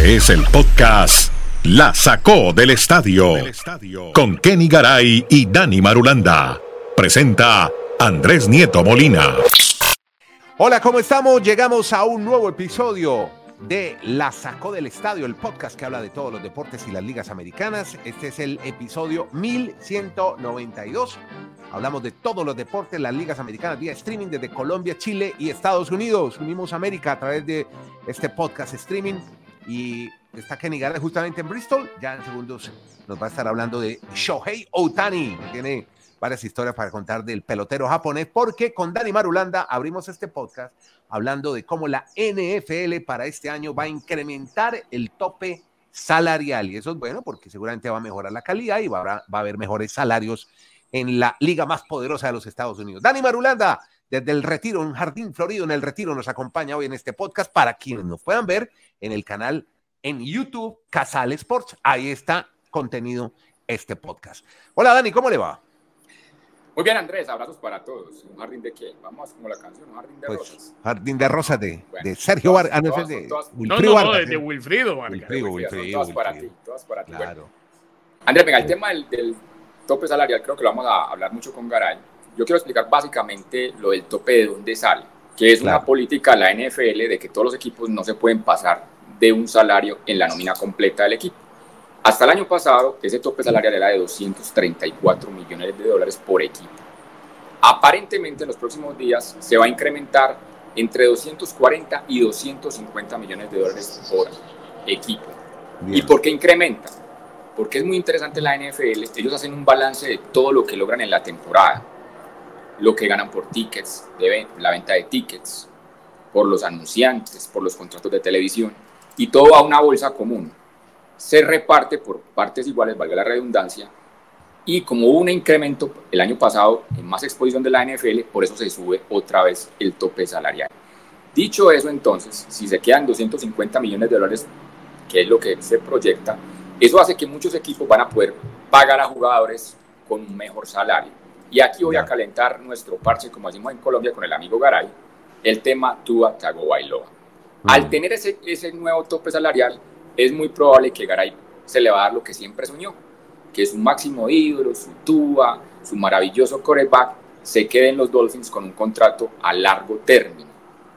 Este es el podcast La Sacó del Estadio con Kenny Garay y Dani Marulanda. Presenta Andrés Nieto Molina. Hola, ¿cómo estamos? Llegamos a un nuevo episodio de La Sacó del Estadio, el podcast que habla de todos los deportes y las ligas americanas. Este es el episodio 1192. Hablamos de todos los deportes, las ligas americanas vía streaming desde Colombia, Chile y Estados Unidos. Unimos América a través de este podcast streaming y está Kenny Garay justamente en Bristol. Ya en segundos nos va a estar hablando de Shohei Otani. Tiene varias historias para contar del pelotero japonés, porque con Dani Marulanda abrimos este podcast hablando de cómo la NFL para este año va a incrementar el tope salarial. Y eso es bueno porque seguramente va a mejorar la calidad y va a, va a haber mejores salarios en la liga más poderosa de los Estados Unidos. Dani Marulanda, desde el retiro, un jardín florido en el retiro, nos acompaña hoy en este podcast para quienes nos puedan ver en el canal en YouTube Casal Sports. Ahí está contenido este podcast. Hola Dani, ¿cómo le va? Muy bien, Andrés, abrazos para todos. ¿Un jardín de qué? Vamos como la canción, un jardín de Pues, rosas. Jardín de Rosas de, Bueno, de Sergio Vargas. Ah, no, todas- de todas- Wilfrido no, no, Vargas, de, ¿eh? Wilfrido, Vargas. Wilfrido, Wilfrido, todas para ti, todas para ti. Bueno, Claro. Andrés, venga, el tema del, del tope salarial creo que lo vamos a hablar mucho con Garay. Yo quiero explicar básicamente lo del tope de dónde sale, que es Claro. una política de la NFL de que todos los equipos no se pueden pasar de un salario en la nómina completa del equipo. Hasta el año pasado, ese tope salarial era de 234 millones de dólares por equipo. Aparentemente en los próximos días se va a incrementar entre 240 y 250 millones de dólares por equipo. ¿Y Bien. por qué incrementa? Porque es muy interesante la NFL. Ellos hacen un balance de todo lo que logran en la temporada. Lo que ganan por tickets, de la venta de tickets, por los anunciantes, por los contratos de televisión. Y todo a una bolsa común. Se reparte por partes iguales, valga la redundancia. Y como hubo un incremento el año pasado en más exposición de la NFL, por eso se sube otra vez el tope salarial. Dicho eso, entonces, si se quedan 250 millones de dólares que es lo que se proyecta, eso hace que muchos equipos van a poder pagar a jugadores con un mejor salario. Y aquí voy a calentar nuestro parche, como decimos en Colombia, con el amigo Garay, el tema Tua Tagovailoa. Al Mm. tener ese, ese nuevo tope salarial, es muy probable que Garay se le va a dar lo que siempre soñó, que su máximo ídolo, su Tua, su maravilloso coreback, se quede en los Dolphins con un contrato a largo término,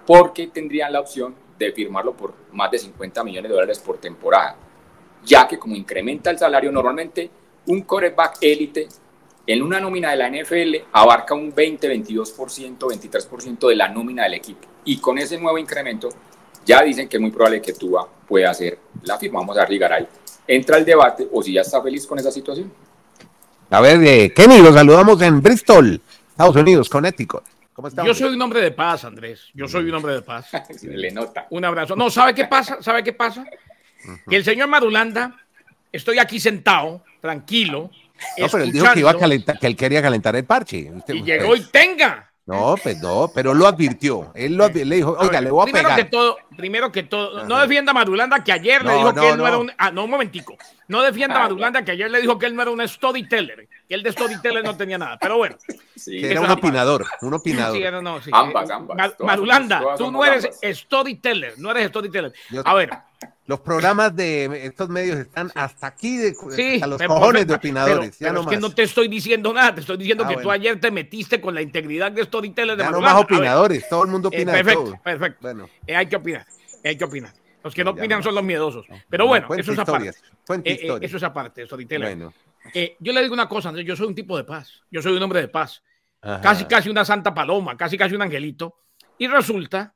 porque tendrían la opción de firmarlo por más de 50 millones de dólares por temporada, ya que como incrementa el salario normalmente, un coreback élite en una nómina de la NFL abarca un 20, 22%, 23% de la nómina del equipo. Y con ese nuevo incremento, ya dicen que es muy probable que Tua pueda hacer la firma. Vamos a ligar ahí. Entra el debate o si ya está feliz con esa situación. A ver, eh, Kenny, los saludamos en Bristol, Estados Unidos, Connecticut. ¿Cómo estamos? Yo soy un hombre de paz, Andrés. Yo soy un hombre de paz. Se le nota. Un abrazo. No, ¿sabe qué pasa? ¿Sabe qué pasa? Que el señor Madulanda, estoy aquí sentado, tranquilo. No, pero él dijo que iba a calentar, que él quería calentar el parche. Usted- Y llegó y tenga. No, pues no, pero lo advirtió. Él lo advi- le dijo, oiga, le voy a primero pegar. que todo, primero que todo, no defienda a Madulanda que ayer le dijo no, que él no, no. era un. Ah, no, un momentico. No defienda a Madulanda que ayer le dijo que él no era un storyteller. Que él de storyteller no tenía nada. Pero bueno. Sí. que era un opinador, un opinador. Sí, no, no, sí. Ambas, ambas. Madulanda, tú no eres ambas. storyteller, no eres storyteller. Yo- A ver, Los programas de estos medios están hasta aquí, de, sí, hasta los pero- cojones de opinadores. ya pero no es más. que no te estoy diciendo nada, te estoy diciendo Ah, que bueno. tú ayer te metiste con la integridad de storyteller de Ya no más opinadores, todo el mundo eh, opina de perfecto, todo. perfecto. Bueno, Eh, hay que opinar, hay que opinar. Los que no Ya opinan no. son los miedosos. Pero no, bueno, cuente eso es aparte. Eh, eh, eso es aparte, storyteller. Bueno, Eh, yo le digo una cosa, Andrés, yo soy un tipo de paz. Yo soy un hombre de paz. ajá. Casi, casi una santa paloma, casi, casi un angelito. Y resulta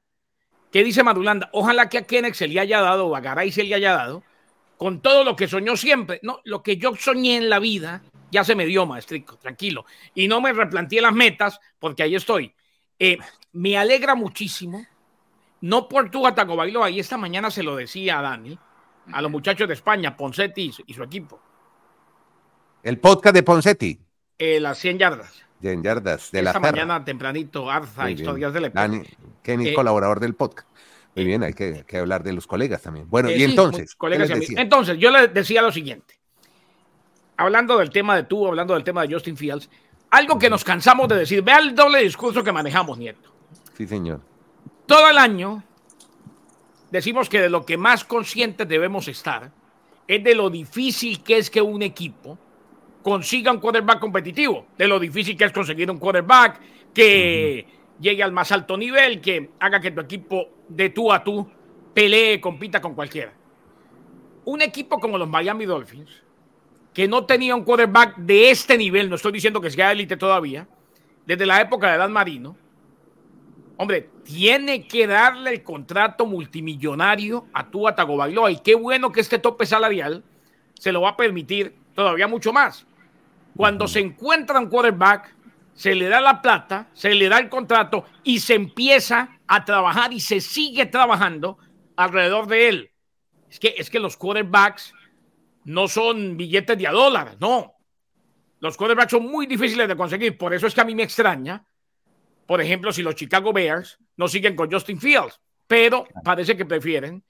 que dice Madulanda, ojalá que a Kenneth se le haya dado, o a Garay se le haya dado, con todo lo que soñó siempre. No, lo que yo soñé en la vida ya se me dio, maestrico, tranquilo. Y no me replanteé las metas porque ahí estoy. Eh, me alegra muchísimo, no por tu Ataco Bailoa, y esta mañana se lo decía a Dani, a los muchachos de España, Poncetti y su, y su equipo, El podcast de Poncetti, eh, las 100 yardas. En yardas, de la Esta Ferra. mañana tempranito, Arza, historias del. Dani, Kenny, Eh, colaborador del podcast. Muy bien, hay que, que hablar de los colegas también. Bueno, Eh, y entonces, ¿qué colegas les y? Entonces, yo le decía lo siguiente. Hablando del tema de tú, hablando del tema de Justin Fields, algo que nos cansamos de decir, vea el doble discurso que manejamos, Nieto. Sí, señor. Todo el año decimos que de lo que más conscientes debemos estar es de lo difícil que es que un equipo consiga un quarterback competitivo, de lo difícil que es conseguir un quarterback que llegue al más alto nivel, que haga que tu equipo de tú a tú pelee, compita con cualquiera. Un equipo como los Miami Dolphins, que no tenía un quarterback de este nivel, no estoy diciendo que sea élite todavía, desde la época de Dan Marino, hombre, tiene que darle el contrato multimillonario a tu Tagovailoa y qué bueno que este tope salarial se lo va a permitir todavía mucho más. Cuando se encuentra un quarterback, se le da la plata, se le da el contrato y se empieza a trabajar y se sigue trabajando alrededor de él. Es que, es que los quarterbacks no son billetes de a dólar, no. Los quarterbacks son muy difíciles de conseguir. Por eso es que a mí me extraña, por ejemplo, si los Chicago Bears no siguen con Justin Fields, pero parece que prefieren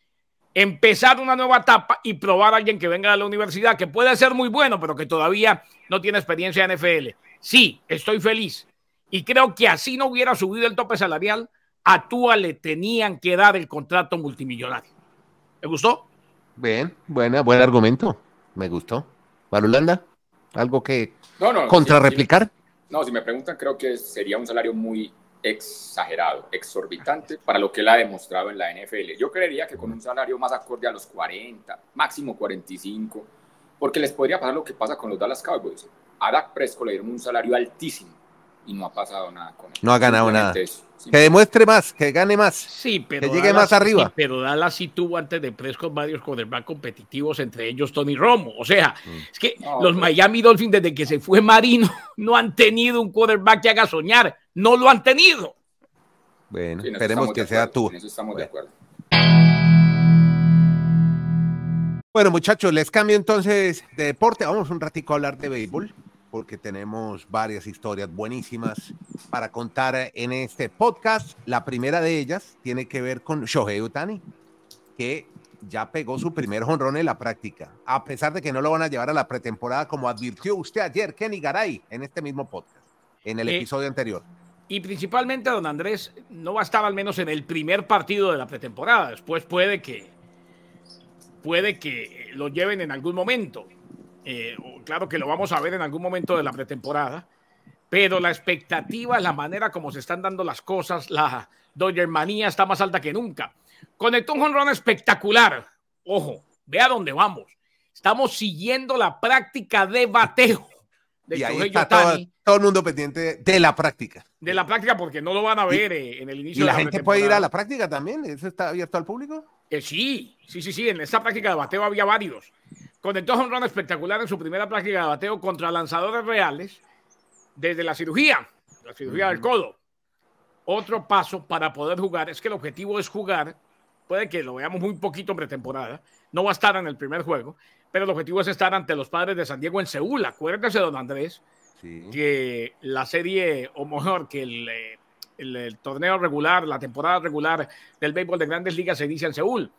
empezar una nueva etapa y probar a alguien que venga de la universidad, que puede ser muy bueno, pero que todavía no tiene experiencia en NFL. Sí, estoy feliz. Y creo que así no hubiera subido el tope salarial, a Tua le tenían que dar el contrato multimillonario. ¿Me gustó? Bien, buena, buen argumento. Me gustó. Marulanda, ¿algo que no, contrarreplicar? no, si me preguntan, creo que sería un salario muy exagerado, exorbitante para lo que él ha demostrado en la NFL. Yo creería que con un salario más acorde a los 40, máximo 45, porque les podría pasar lo que pasa con los Dallas Cowboys. A Dak Prescott le dieron un salario altísimo y no ha pasado nada con él. No ha ganado nada. Que demuestre más, que gane más. Sí, pero que llegue más arriba. pero Dallas sí tuvo antes de Prescott varios quarterbacks competitivos, entre ellos Tony Romo. O sea, mm. es que los Miami Dolphins, desde que se fue Marino, no han tenido un quarterback que haga soñar. No lo han tenido. Bueno, esperemos que sea tú. En eso estamos de acuerdo. Bueno, muchachos, les cambio entonces de deporte. Vamos un ratico a hablar de béisbol porque tenemos varias historias buenísimas para contar en este podcast. La primera de ellas tiene que ver con Shohei Utani, que ya pegó su primer jonrón en la práctica, a pesar de que no lo van a llevar a la pretemporada, como advirtió usted ayer, Kenny Garay, en este mismo podcast, en el episodio anterior. Y principalmente, don Andrés, no va a estar al menos en el primer partido de la pretemporada. Después puede que, puede que lo lleven en algún momento. Eh, claro que lo vamos a ver en algún momento de la pretemporada, pero la expectativa, la manera como se están dando las cosas, la Dodger manía está más alta que nunca. Conectó un honrón espectacular. Ojo, vea dónde vamos. Estamos siguiendo la práctica de bateo. De y ahí está todo, el mundo pendiente de la práctica. De la práctica, porque no lo van a ver eh, en el inicio. ¿Y la, gente puede ir a la práctica también? ¿Eso está abierto al público? Eh, sí, sí, sí, sí. En esa práctica de bateo había varios. Conectó un run espectacular en su primera práctica de bateo contra lanzadores reales desde la cirugía, la cirugía del codo. Otro paso para poder jugar es que el objetivo es jugar. Puede que lo veamos muy poquito en pretemporada. No va a estar en el primer juego, pero el objetivo es estar ante los padres de San Diego en Seúl. Acuérdese, don Andrés, que la serie, o mejor, que eh, el, el, torneo regular, la temporada regular del béisbol de grandes ligas se inicia en Seúl.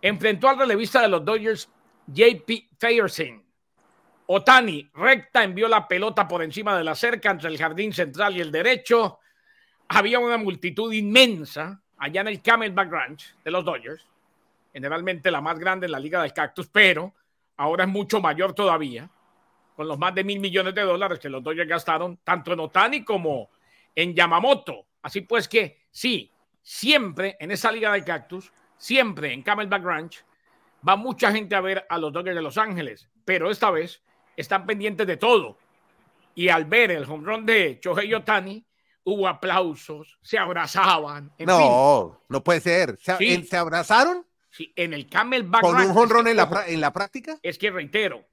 Enfrentó al relevista de los Dodgers, JP Fayerson. Otani, recta, envió la pelota por encima de la cerca entre el jardín central y el derecho. Había una multitud inmensa allá en el Camelback Ranch de los Dodgers, generalmente la más grande en la Liga del Cactus, pero ahora es mucho mayor todavía, con los más de mil millones de dólares que los Dodgers gastaron, tanto en Otani como en Yamamoto. Así pues que sí, siempre en esa Liga del Cactus, siempre en Camelback Ranch, va mucha gente a ver a los Dodgers de Los Ángeles, pero esta vez están pendientes de todo. Y al ver el home run de Chohei Otani, hubo aplausos, se abrazaban. no, no puede ser. ¿Se, abrazaron? Sí, en el Camelback ¿Con un home run en, la, en la práctica? Es que reitero,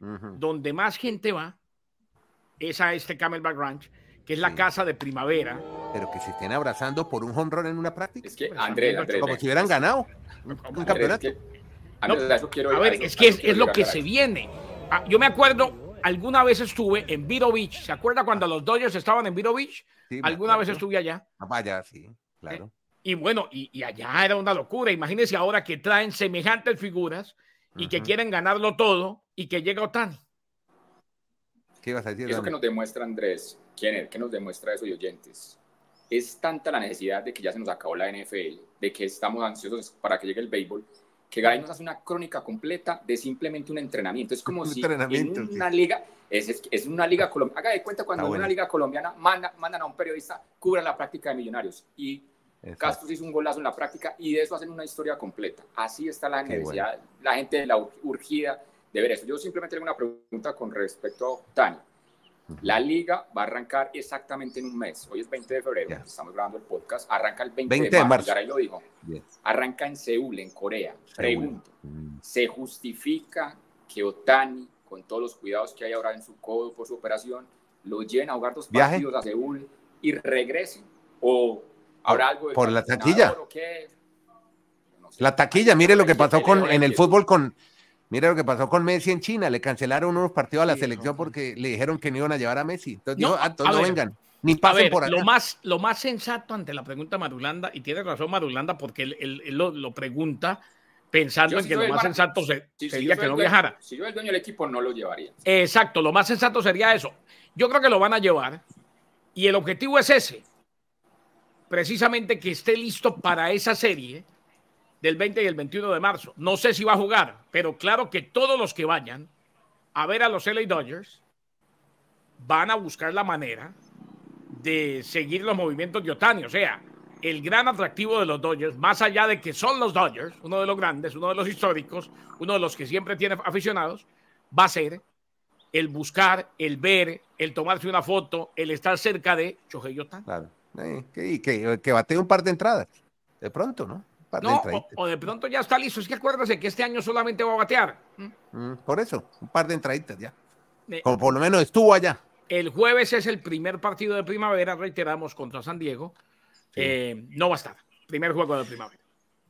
donde más gente va es a este Camelback Ranch, que es la casa de primavera. Pero que se estén abrazando por un home run en una práctica. Es que, Andrés, como si hubieran ganado un, campeonato. A ver, es que es, lo que se viene. Ah, yo me acuerdo, alguna vez estuve en Vero Beach. ¿Se acuerda cuando los Dodgers estaban en Vero Beach? alguna vez estuve allá. Ah, vaya, sí, claro. Eh, y bueno, y, allá era una locura. Imagínense ahora que traen semejantes figuras y que quieren ganarlo todo y que llega Otani. ¿Qué ibas a decir? Eso que nos demuestra Andrés, ¿quién es? ¿Qué nos demuestra eso y oyentes? Es tanta la necesidad de que ya se nos acabó la NFL de que estamos ansiosos para que llegue el béisbol, que Garay nos hace una crónica completa de simplemente un entrenamiento. Es como si en una liga, es, es, una liga colombiana, haga de cuenta cuando en una liga colombiana manda, mandan a un periodista, cubra la práctica de millonarios y Castro hizo un golazo en la práctica y de eso hacen una historia completa. Así está la necesidad, la gente de la urgida de ver eso. Yo simplemente tengo una pregunta con respecto a Tani. La liga va a arrancar exactamente en un mes. Hoy es 20 de febrero, estamos grabando el podcast. Arranca el 20, de, marzo. lo dijo. Arranca en Seúl, en Corea. Pregunto, mm. ¿se justifica que Otani, con todos los cuidados que hay ahora en su codo por su operación, lo lleven a jugar dos partidos a Seúl y regresen? ¿O habrá algo de por la taquilla? La taquilla, mire lo que pasó con, en el fútbol con Mira lo que pasó con Messi en China, le cancelaron unos partidos a la selección porque le dijeron que no iban a llevar a Messi. Entonces no, dijo, ah, no vengan, ni pasen por Lo más, lo más sensato ante la pregunta Madulanda, y tiene razón Madulanda porque él, lo, pregunta pensando en que lo más sensato sería que no viajara. Si yo el dueño del equipo no lo llevaría. Exacto, lo más sensato sería eso. Yo creo que lo van a llevar y el objetivo es ese, precisamente que esté listo para esa serie del 20 y el 21 de marzo. No sé si va a jugar, pero claro que todos los que vayan a ver a los LA Dodgers van a buscar la manera de seguir los movimientos de Otani. O sea, el gran atractivo de los Dodgers, más allá de que son los Dodgers, uno de los grandes, uno de los históricos, uno de los que siempre tiene aficionados, va a ser el buscar, el ver, el tomarse una foto, el estar cerca de Shohei Otani. Claro. Eh, que, que, que bate un par de entradas. De pronto, ¿no? No, o, de pronto ya está listo. Es que acuérdese que este año solamente va a batear. Mm, por eso, un par de entraditas ya. Como por lo menos estuvo allá. El jueves es el primer partido de primavera, reiteramos, contra San Diego. Eh, no va a estar. Primer juego de primavera.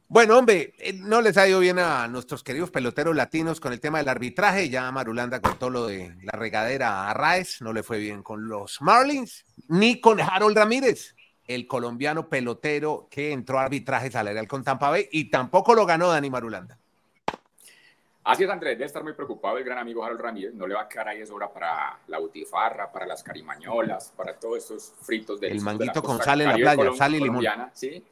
Bueno, hombre, eh, no les ha ido bien a nuestros queridos peloteros latinos con el tema del arbitraje. Ya Marulanda contó lo de la regadera a Raes. No le fue bien con los Marlins, ni con Harold Ramírez el colombiano pelotero que entró a arbitraje salarial con Tampa Bay y tampoco lo ganó Dani Marulanda. Así es, Andrés, debe estar muy preocupado el gran amigo Harold Ramírez. No le va a quedar ahí de sobra para la butifarra, para las carimañolas, para todos estos fritos del El manguito con sal en la playa, sal y limón. ¿sí?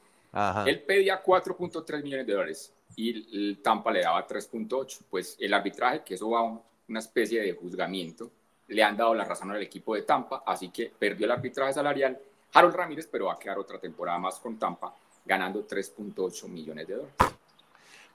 Él pedía 4.3 millones de dólares y el Tampa le daba 3.8. Pues el arbitraje, que eso va a una especie de juzgamiento, le han dado la razón al equipo de Tampa, así que perdió el arbitraje salarial Harold Ramírez, pero va a quedar otra temporada más con Tampa, ganando 3.8 millones de dólares.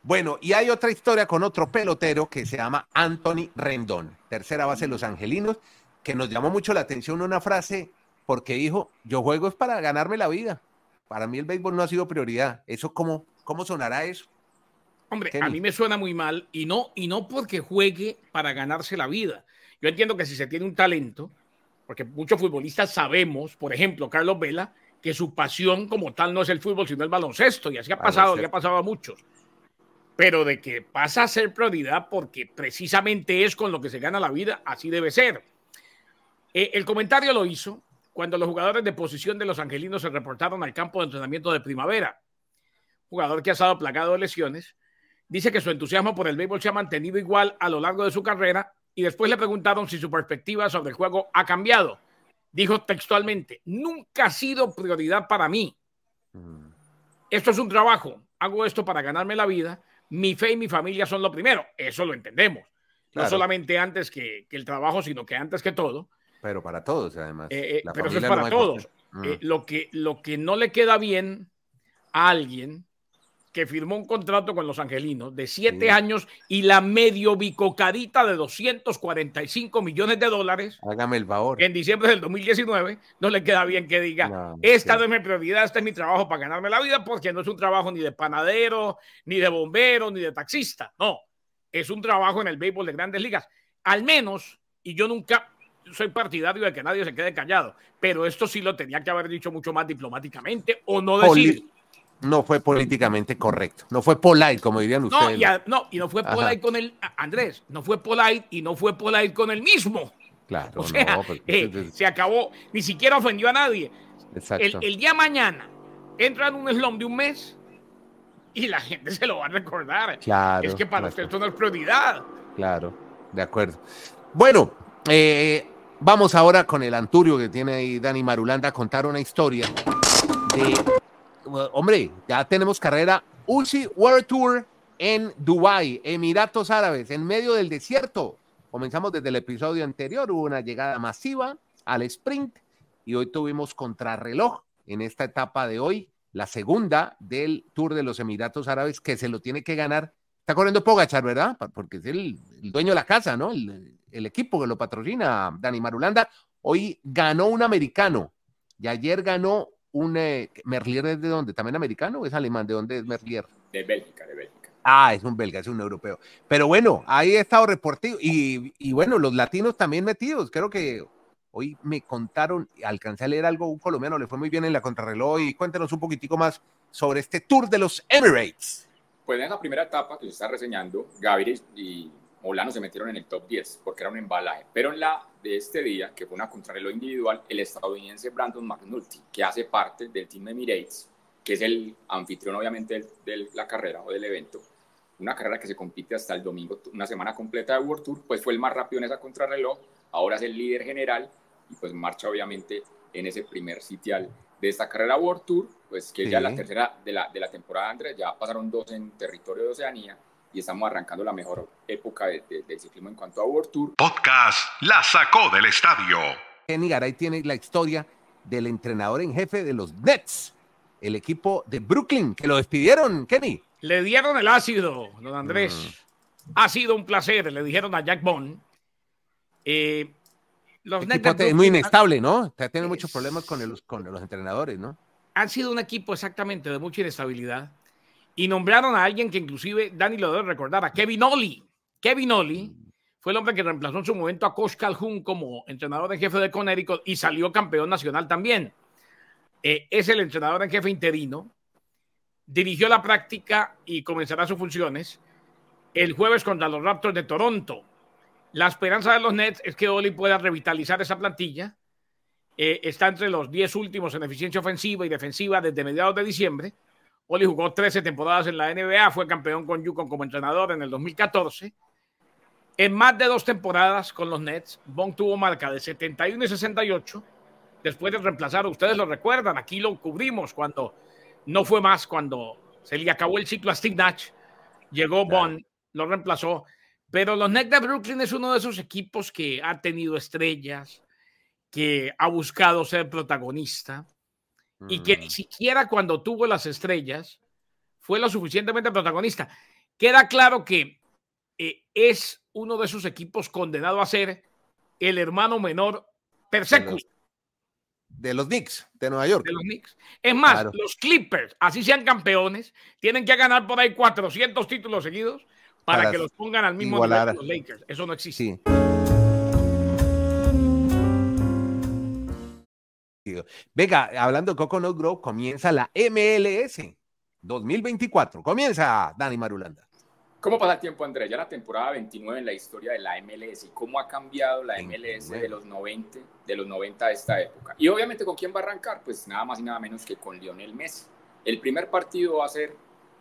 Bueno, y hay otra historia con otro pelotero que se llama Anthony Rendón, tercera base de los Angelinos, que nos llamó mucho la atención una frase porque dijo, yo juego es para ganarme la vida. Para mí el béisbol no ha sido prioridad. ¿Eso cómo, cómo sonará eso? Hombre, a mí me suena muy mal y no, y no porque juegue para ganarse la vida. Yo entiendo que si se tiene un talento, porque muchos futbolistas sabemos, por ejemplo, Carlos Vela, que su pasión como tal no es el fútbol, sino el baloncesto, y así ha pasado, y ha pasado a muchos. Pero de que pasa a ser prioridad porque precisamente es con lo que se gana la vida, así debe ser. Eh, el comentario lo hizo cuando los jugadores de posición de los angelinos se reportaron al campo de entrenamiento de primavera. Jugador que ha estado plagado de lesiones, dice que su entusiasmo por el béisbol se ha mantenido igual a lo largo de su carrera y después le preguntaron si su perspectiva sobre el juego ha cambiado. Dijo textualmente, nunca ha sido prioridad para mí. Mm. Esto es un trabajo, hago esto para ganarme la vida, mi fe y mi familia son lo primero, eso lo entendemos. No solamente antes que, el trabajo, sino que antes que todo. Pero para todos, además. Eh, eh, pero eso es para todos. Eh, mm. lo, que, lo que no le queda bien a alguien que firmó un contrato con los angelinos de siete años y la medio bicocadita de 245 millones de dólares. Hágame el favor. En diciembre del 2019 no le queda bien que diga, esta no es mi prioridad, este es mi trabajo para ganarme la vida, porque no es un trabajo ni de panadero, ni de bombero, ni de taxista. No, es un trabajo en el béisbol de grandes ligas. Al menos, y yo nunca soy partidario de que nadie se quede callado, pero esto sí lo tenía que haber dicho mucho más diplomáticamente o no decir no fue políticamente correcto. No fue polite, como dirían ustedes. No, y no fue polite con el Andrés, no fue polite y no fue polite con el mismo. Claro, o sea, pues, eh, se acabó, ni siquiera ofendió a nadie. Exacto. El, día mañana entra en un slum de un mes y la gente se lo va a recordar. Claro. Es que para usted esto no es prioridad. Claro, de acuerdo. Bueno, eh, vamos ahora con el Anturio que tiene ahí Dani Marulanda a contar una historia de hombre, ya tenemos carrera UCI World Tour en Dubai, Emiratos Árabes, en medio del desierto. Comenzamos desde el episodio anterior, hubo una llegada masiva al sprint y hoy tuvimos contrarreloj en esta etapa de hoy, la segunda del Tour de los Emiratos Árabes que se lo tiene que ganar. Está corriendo Pogachar, ¿verdad? Porque es el, dueño de la casa, ¿no? El, el, equipo que lo patrocina, Dani Marulanda. Hoy ganó un americano y ayer ganó un eh, Merlier es de dónde? ¿También americano o es alemán? ¿De dónde es Merlier? De Bélgica, de Bélgica. Ah, es un belga, es un europeo. Pero bueno, ahí he estado reportivo. Y, y, bueno, los latinos también metidos. Creo que hoy me contaron, alcancé a leer algo, un colombiano le fue muy bien en la contrarreloj. Y cuéntenos un poquitico más sobre este Tour de los Emirates. Pues en la primera etapa que se está reseñando, Gaviria y Molano se metieron en el top 10 porque era un embalaje. Pero en la de este día, que fue una contrarreloj individual, el estadounidense Brandon McNulty, que hace parte del Team Emirates, que es el anfitrión obviamente de la carrera o del evento, una carrera que se compite hasta el domingo, una semana completa de World Tour, pues fue el más rápido en esa contrarreloj, ahora es el líder general y pues marcha obviamente en ese primer sitial de esta carrera World Tour, pues que ya la tercera de la, de la temporada, Andrés, ya pasaron dos en territorio de Oceanía y estamos arrancando la mejor época de, del ciclismo en cuanto a World Tour. Podcast La sacó del estadio. Kenny Garay tiene la historia del entrenador en jefe de los Nets, el equipo de Brooklyn, que lo despidieron, Kenny. Le dieron el ácido, don Andrés. Mm. Ha sido un placer, le dijeron a Jack Bond. Eh, los Nets es muy inestable, ¿no? Tiene muchos problemas con, el, con los entrenadores, ¿no? Han sido un equipo exactamente de mucha inestabilidad y nombraron a alguien que inclusive Dani lo debe recordar, Kevin Ollie. Kevin Ollie fue el hombre que reemplazó en su momento a Coach Calhoun como entrenador en jefe de Connecticut y salió campeón nacional también. Eh, es el entrenador en jefe interino. Dirigió la práctica y comenzará sus funciones el jueves contra los Raptors de Toronto. La esperanza de los Nets es que Oli pueda revitalizar esa plantilla. Eh, está entre los 10 últimos en eficiencia ofensiva y defensiva desde mediados de diciembre Oli jugó 13 temporadas en la NBA, fue campeón con Yukon como entrenador en el 2014. En más de dos temporadas con los Nets, Bond tuvo marca de 71 y 68. Después de reemplazar, ustedes lo recuerdan, aquí lo cubrimos cuando no fue más, cuando se le acabó el ciclo a Steve Nash. Llegó Bond, lo reemplazó. Pero los Nets de Brooklyn es uno de esos equipos que ha tenido estrellas, que ha buscado ser protagonista y que ni mm. siquiera cuando tuvo las estrellas fue lo suficientemente protagonista. Queda claro que eh, es uno de esos equipos condenado a ser el hermano menor persecutor. De los Knicks, de Nueva York. De los Knicks. Es más, los Clippers, así sean campeones, tienen que ganar por ahí 400 títulos seguidos para, que los pongan al mismo nivel que los Lakers. Eso no existe. Sí. Venga, hablando de Coconut Grove, comienza la MLS 2024. Comienza Dani Marulanda. ¿Cómo pasa el tiempo, Andrés? Ya la temporada 29 en la historia de la MLS y cómo ha cambiado la MLS de los 90, de los 90 a esta época. Y obviamente, ¿con quién va a arrancar? Pues nada más y nada menos que con Lionel Messi. El primer partido va a ser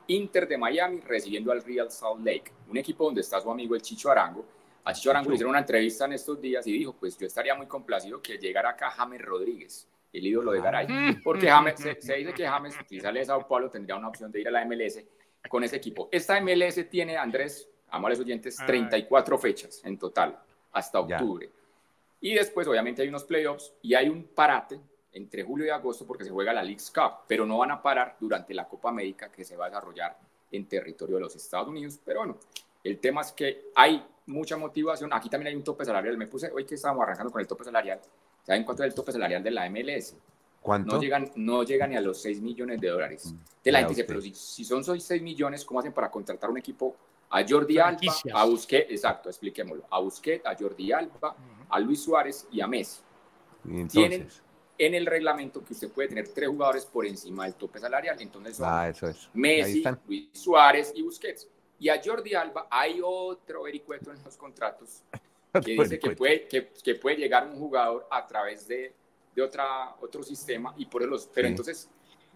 Inter de Miami recibiendo al Real Salt Lake, un equipo donde está su amigo el Chicho Arango. A Chicho Arango le hicieron una entrevista en estos días y dijo, pues yo estaría muy complacido que llegara acá James Rodríguez el ídolo de Garay. Ah. Porque James, se, dice que James, si sale de Sao Paulo, tendría una opción de ir a la MLS con ese equipo. Esta MLS tiene, Andrés, amables oyentes, 34 fechas en total, hasta octubre. Y después, obviamente, hay unos playoffs y hay un parate entre julio y agosto porque se juega la League's Cup, pero no van a parar durante la Copa América que se va a desarrollar en territorio de los Estados Unidos. Pero bueno, el tema es que hay mucha motivación. Aquí también hay un tope salarial. Me puse hoy que estábamos arrancando con el tope salarial. ¿Saben cuánto es el tope salarial de la MLS? ¿Cuánto? No llegan, no llegan ni a los 6 millones de dólares. Mm, de la gente dice, pero si, son 6 millones, ¿cómo hacen para contratar un equipo a Jordi Alba, a Busquets, exacto, expliquémoslo, a Busquets, a Jordi Alba, a Luis Suárez y a Messi? Tienen en el reglamento que usted puede tener tres jugadores por encima del tope salarial, entonces son ah, eso es. Messi, Luis Suárez y Busquets. Y a Jordi Alba hay otro vericueto en los contratos que dice que puede, que, que, puede llegar un jugador a través de, de otra, otro sistema y por eso pero entonces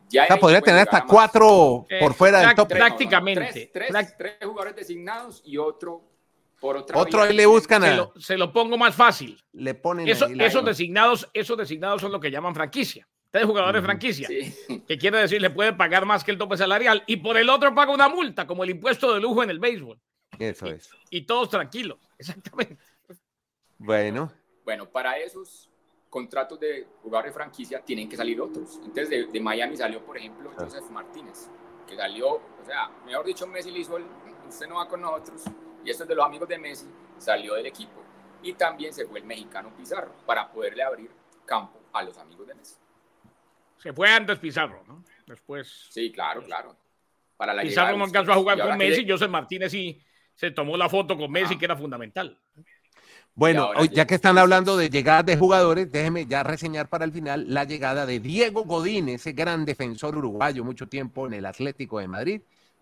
ya podría tener hasta cuatro por fuera del top. Prácticamente. tres, tres, jugadores designados y otro por otra Otro ahí le buscan a... se, lo, se lo, pongo más fácil. Le ponen Eso, esos designados, esos designados son lo que llaman franquicia. Tres jugadores de franquicia. Que quiere decir, le puede pagar más que el tope salarial. Y por el otro paga una multa, como el impuesto de lujo en el béisbol. Eso es. Y todos tranquilos. Exactamente. Bueno. Bueno, para esos contratos de jugadores de franquicia tienen que salir otros. Entonces, de, Miami salió, por ejemplo, ah. Joseph Martínez, que salió, o sea, mejor dicho, Messi le hizo el, usted no va con nosotros, y esto es de los amigos de Messi, salió del equipo. Y también se fue el mexicano Pizarro para poderle abrir campo a los amigos de Messi. Se fue antes Pizarro, ¿no? Después. Sí, claro, claro. Para la Pizarro no alcanzó a jugar con Messi, Joseph Martínez sí se tomó la foto con Messi, ah. que era fundamental. Bueno, ya que están hablando de llegadas de jugadores, déjeme ya reseñar para el final la llegada de Diego Godín, ese gran defensor uruguayo, mucho tiempo en el Atlético de Madrid.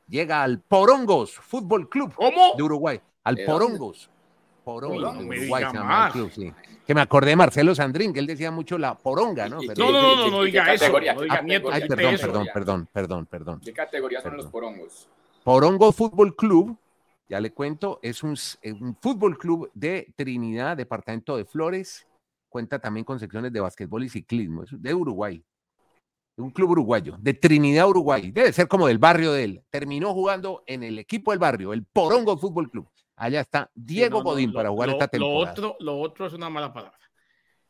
Llega al Porongos Fútbol Club de Uruguay. Al Porongos. Porongos, Uruguay club, sí. Que me acordé de Marcelo Sandrín, que él decía mucho la poronga, ¿no? no, no, no, no, diga eso. Ay, perdón, perdón, perdón, perdón, perdón. ¿Qué categoría son los porongos? Porongos Fútbol Club ya le cuento, es un, fútbol club de Trinidad, departamento de Flores. Cuenta también con secciones de básquetbol y ciclismo. Es de Uruguay. Un club uruguayo, de Trinidad, Uruguay. Debe ser como del barrio de él. Terminó jugando en el equipo del barrio, el Porongo Fútbol Club. Allá está Diego Godín para jugar esta temporada. Lo otro, lo otro es una mala palabra.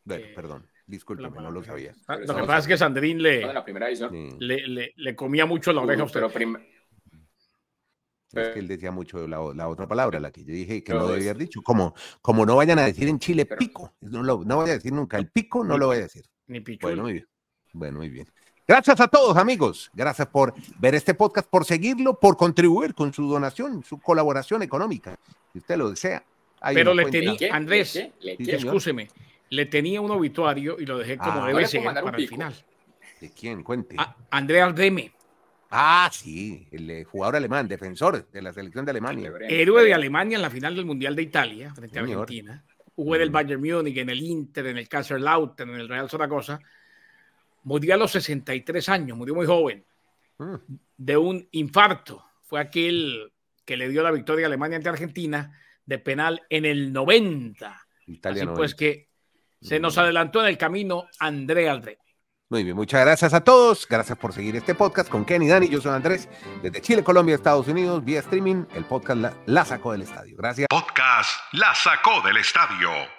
Bueno, eh, perdón. Discúlpeme, no lo sabía. Ah, lo que pasa es que Sandrín le, le, le, comía mucho la oreja a usted. Pero es que él decía mucho la, la, otra palabra, la que yo dije que no debía haber dicho. Como, como no vayan a decir en Chile pico. No, lo, no voy a decir nunca el pico, no lo voy a decir. Ni pico. Bueno, muy bien. Bueno, muy bien. Gracias a todos, amigos. Gracias por ver este podcast, por seguirlo, por contribuir con su donación, su colaboración económica, si usted lo desea. Pero le tenía, Andrés, escúcheme, le tenía un obituario y lo dejé como ah, debe ser para el final. ¿De quién? Cuente. A Andrea Deme. Ah, sí, el eh, jugador alemán, defensor de la selección de Alemania. Héroe de Alemania en la final del Mundial de Italia frente a Argentina. Jugó en el Bayern Múnich, en el Inter, en el Kaiserslautern, en el Real Zaragoza. Murió a los 63 años, murió muy joven, mm. de un infarto. Fue aquel que le dio la victoria a Alemania ante Argentina de penal en el 90. Así pues que se nos mm. adelantó en el camino André Aldre. Muy bien, muchas gracias a todos. Gracias por seguir este podcast con Kenny Dani. Yo soy Andrés, desde Chile, Colombia, Estados Unidos, vía streaming. El podcast la, la sacó del estadio. Gracias. Podcast La sacó del estadio.